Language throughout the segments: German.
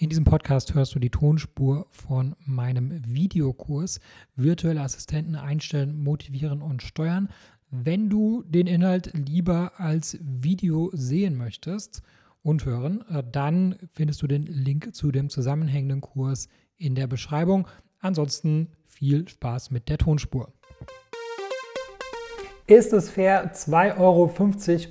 In diesem Podcast hörst du die Tonspur von meinem Videokurs Virtuelle Assistenten einstellen, motivieren und steuern. Wenn du den Inhalt lieber als Video sehen möchtest und hören, äh, dann findest du den Link zu dem zusammenhängenden Kurs in der Beschreibung. Ansonsten viel Spaß mit der Tonspur. Ist es fair, 2,50 Euro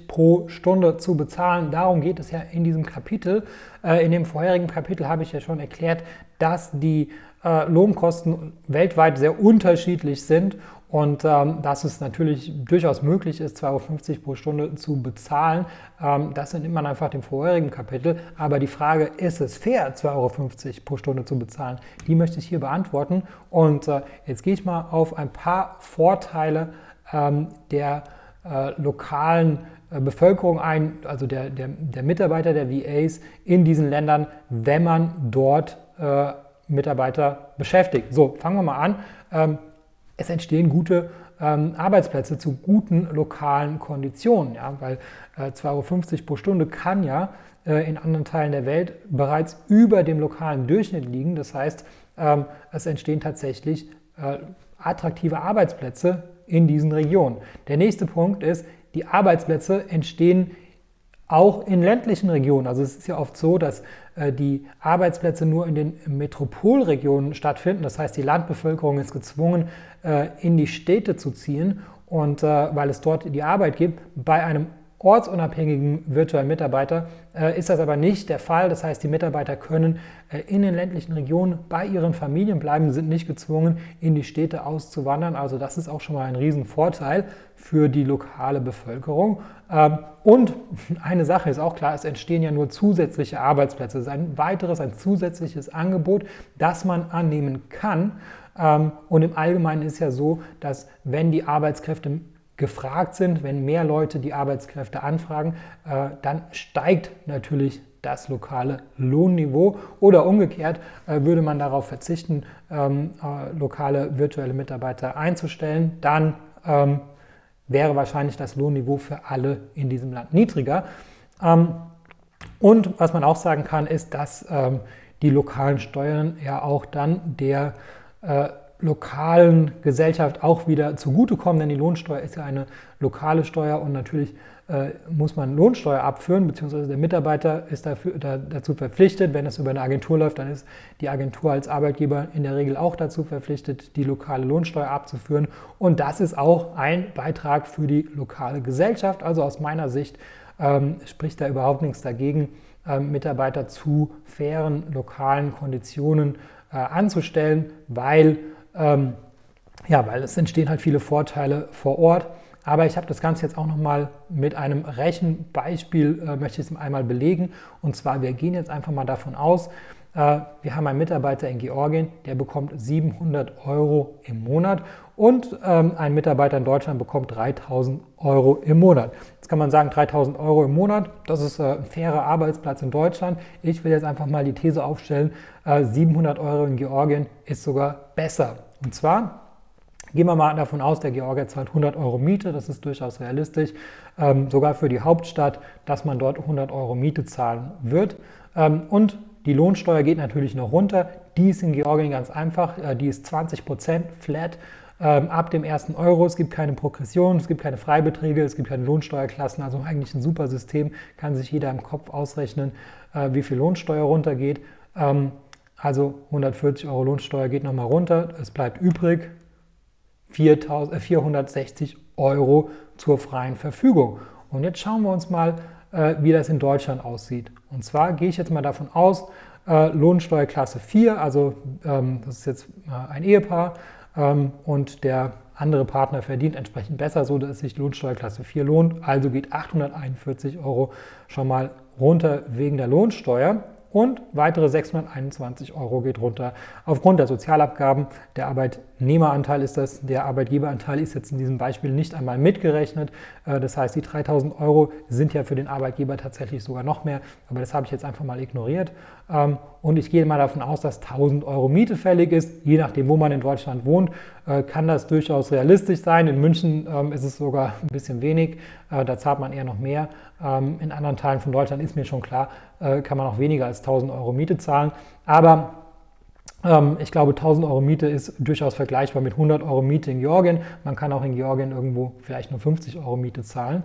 pro Stunde zu bezahlen? Darum geht es ja in diesem Kapitel. Äh, in dem vorherigen Kapitel habe ich ja schon erklärt, dass die äh, Lohnkosten weltweit sehr unterschiedlich sind und ähm, dass es natürlich durchaus möglich ist, 2,50 Euro pro Stunde zu bezahlen. Ähm, das sind immer einfach dem vorherigen Kapitel. Aber die Frage, ist es fair, 2,50 Euro pro Stunde zu bezahlen, die möchte ich hier beantworten. Und äh, jetzt gehe ich mal auf ein paar Vorteile der äh, lokalen äh, Bevölkerung ein, also der, der, der, Mitarbeiter der VAs in diesen Ländern, wenn man dort äh, Mitarbeiter beschäftigt. So, fangen wir mal an. Ähm, es entstehen gute ähm, Arbeitsplätze zu guten lokalen Konditionen, ja, weil äh, 2,50 Euro pro Stunde kann ja äh, in anderen Teilen der Welt bereits über dem lokalen Durchschnitt liegen. Das heißt, ähm, es entstehen tatsächlich äh, attraktive Arbeitsplätze in diesen Regionen. Der nächste Punkt ist, die Arbeitsplätze entstehen auch in ländlichen Regionen. Also es ist ja oft so, dass äh, die Arbeitsplätze nur in den Metropolregionen stattfinden. Das heißt, die Landbevölkerung ist gezwungen, äh, in die Städte zu ziehen und äh, weil es dort die Arbeit gibt. Bei einem ortsunabhängigen virtuellen Mitarbeiter äh, ist das aber nicht der Fall. Das heißt, die Mitarbeiter können äh, in den ländlichen Regionen bei ihren Familien bleiben, sind nicht gezwungen, in die Städte auszuwandern. Also das ist auch schon mal ein Riesenvorteil für die lokale Bevölkerung. Ähm, und eine Sache ist auch klar, es entstehen ja nur zusätzliche Arbeitsplätze. Es ist ein weiteres, ein zusätzliches Angebot, das man annehmen kann. Ähm, und im Allgemeinen ist ja so, dass wenn die Arbeitskräfte gefragt sind, wenn mehr Leute die Arbeitskräfte anfragen, äh, dann steigt natürlich das lokale Lohnniveau oder umgekehrt äh, würde man darauf verzichten, ähm, äh, lokale virtuelle Mitarbeiter einzustellen, dann ähm, wäre wahrscheinlich das Lohnniveau für alle in diesem Land niedriger. Ähm, und was man auch sagen kann, ist, dass die lokalen Steuern ja auch dann der lokalen Gesellschaft auch wieder zugutekommen, denn die Lohnsteuer ist ja eine lokale Steuer und natürlich äh, muss man Lohnsteuer abführen, beziehungsweise der Mitarbeiter ist dafür, da, dazu verpflichtet, wenn es über eine Agentur läuft, dann ist die Agentur als Arbeitgeber in der Regel auch dazu verpflichtet, die lokale Lohnsteuer abzuführen und das ist auch ein Beitrag für die lokale Gesellschaft. Also aus meiner Sicht ähm, spricht da überhaupt nichts dagegen, ähm, Mitarbeiter zu fairen lokalen Konditionen äh, anzustellen, weil ähm, ja, weil es entstehen halt viele Vorteile vor Ort. Aber ich habe das Ganze jetzt auch nochmal mit einem Rechenbeispiel, äh, möchte ich es einmal belegen. Und zwar, wir gehen jetzt einfach mal davon aus, äh, wir haben einen Mitarbeiter in Georgien, der bekommt 700 Euro im Monat und ähm, ein Mitarbeiter in Deutschland bekommt 3000 Euro im Monat. Jetzt kann man sagen, 3000 Euro im Monat, das ist äh, ein fairer Arbeitsplatz in Deutschland. Ich will jetzt einfach mal die These aufstellen, äh, 700 Euro in Georgien ist sogar besser. Und zwar Gehen wir mal davon aus, der Georgier zahlt 100 Euro Miete, das ist durchaus realistisch, ähm, sogar für die Hauptstadt, dass man dort 100 Euro Miete zahlen wird. Ähm, und die Lohnsteuer geht natürlich noch runter, die ist in Georgien ganz einfach, äh, die ist 20 Prozent flat ähm, ab dem ersten Euro. Es gibt keine Progression, es gibt keine Freibeträge, es gibt keine Lohnsteuerklassen, also eigentlich ein super System, kann sich jeder im Kopf ausrechnen, äh, wie viel Lohnsteuer runtergeht. Also 140 Euro Lohnsteuer geht nochmal runter, es bleibt übrig 460 äh, Euro zur freien Verfügung. Und jetzt schauen wir uns mal, äh, wie das in Deutschland aussieht. Und zwar gehe ich jetzt mal davon aus, äh, Lohnsteuerklasse 4, also ähm, das ist jetzt ein Ehepaar ähm, und der andere Partner verdient entsprechend besser, so dass sich Lohnsteuerklasse 4 lohnt. Also geht 841 Euro schon mal runter wegen der Lohnsteuer und weitere 621 Euro geht runter aufgrund der Sozialabgaben. Der Arbeitnehmeranteil ist das, der Arbeitgeberanteil ist jetzt in diesem Beispiel nicht einmal mitgerechnet. Äh, das heißt, die 3000 Euro sind ja für den Arbeitgeber tatsächlich sogar noch mehr, aber das habe ich jetzt einfach mal ignoriert. Ähm, und ich gehe mal davon aus, dass 1000 Euro Miete fällig ist. Je nachdem, wo man in Deutschland wohnt, äh, kann das durchaus realistisch sein. In München ähm, ist es sogar ein bisschen wenig. Äh, da zahlt man eher noch mehr. Ähm, in anderen Teilen von Deutschland ist mir schon klar, kann man auch weniger als 1000 Euro Miete zahlen. Aber ich glaube, 1000 Euro Miete ist durchaus vergleichbar mit 100 Euro Miete in Georgien. Man kann auch in Georgien irgendwo vielleicht nur 50 Euro Miete zahlen.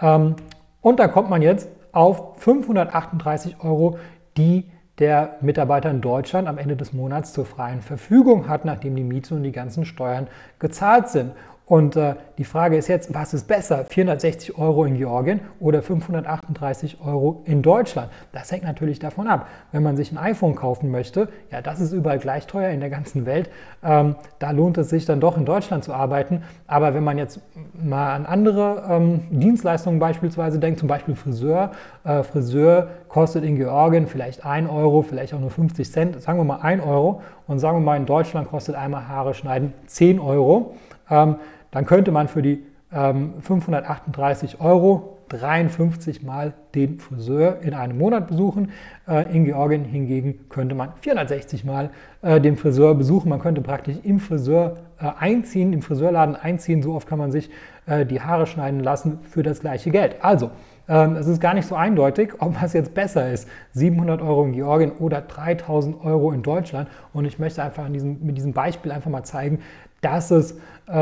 Ähm, und dann kommt man jetzt auf 538 Euro, die der Mitarbeiter in Deutschland am Ende des Monats zur freien Verfügung hat, nachdem die Miete und die ganzen Steuern gezahlt sind. Und äh, die Frage ist jetzt, was ist besser, 460 Euro in Georgien oder 538 Euro in Deutschland? Das hängt natürlich davon ab. Wenn man sich ein iPhone kaufen möchte, ja, das ist überall gleich teuer in der ganzen Welt. Ähm, da lohnt es sich dann doch in Deutschland zu arbeiten. Aber wenn man jetzt mal an andere ähm, Dienstleistungen beispielsweise denkt, zum Beispiel Friseur, äh, Friseur kostet in Georgien vielleicht 1 Euro, vielleicht auch nur 50 Cent, sagen wir mal 1 Euro und sagen wir mal in Deutschland kostet einmal Haare schneiden 10 Euro. Ähm, dann könnte man für die ähm, 538 Euro 53 Mal den Friseur in einem Monat besuchen. Äh, in Georgien hingegen könnte man 460 Mal äh, den Friseur besuchen. Man könnte praktisch im Friseur äh, einziehen, im Friseurladen einziehen. So oft kann man sich äh, die Haare schneiden lassen für das gleiche Geld. Also, ähm, es ist gar nicht so eindeutig, ob was jetzt besser ist. 700 Euro in Georgien oder 3000 Euro in Deutschland. Und ich möchte einfach diesem, mit diesem Beispiel einfach mal zeigen, dass es äh,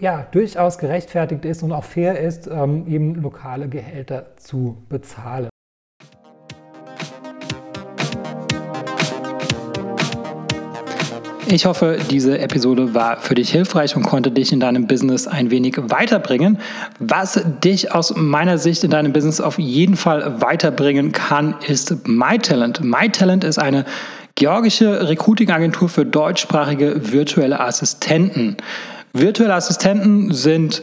ja, durchaus gerechtfertigt ist und auch fair ist, ähm, eben lokale Gehälter zu bezahlen. Ich hoffe, diese Episode war für dich hilfreich und konnte dich in deinem Business ein wenig weiterbringen. Was dich aus meiner Sicht in deinem Business auf jeden Fall weiterbringen kann, ist MyTalent. MyTalent ist eine georgische Recruiting-Agentur für deutschsprachige virtuelle Assistenten. Virtuelle Assistenten sind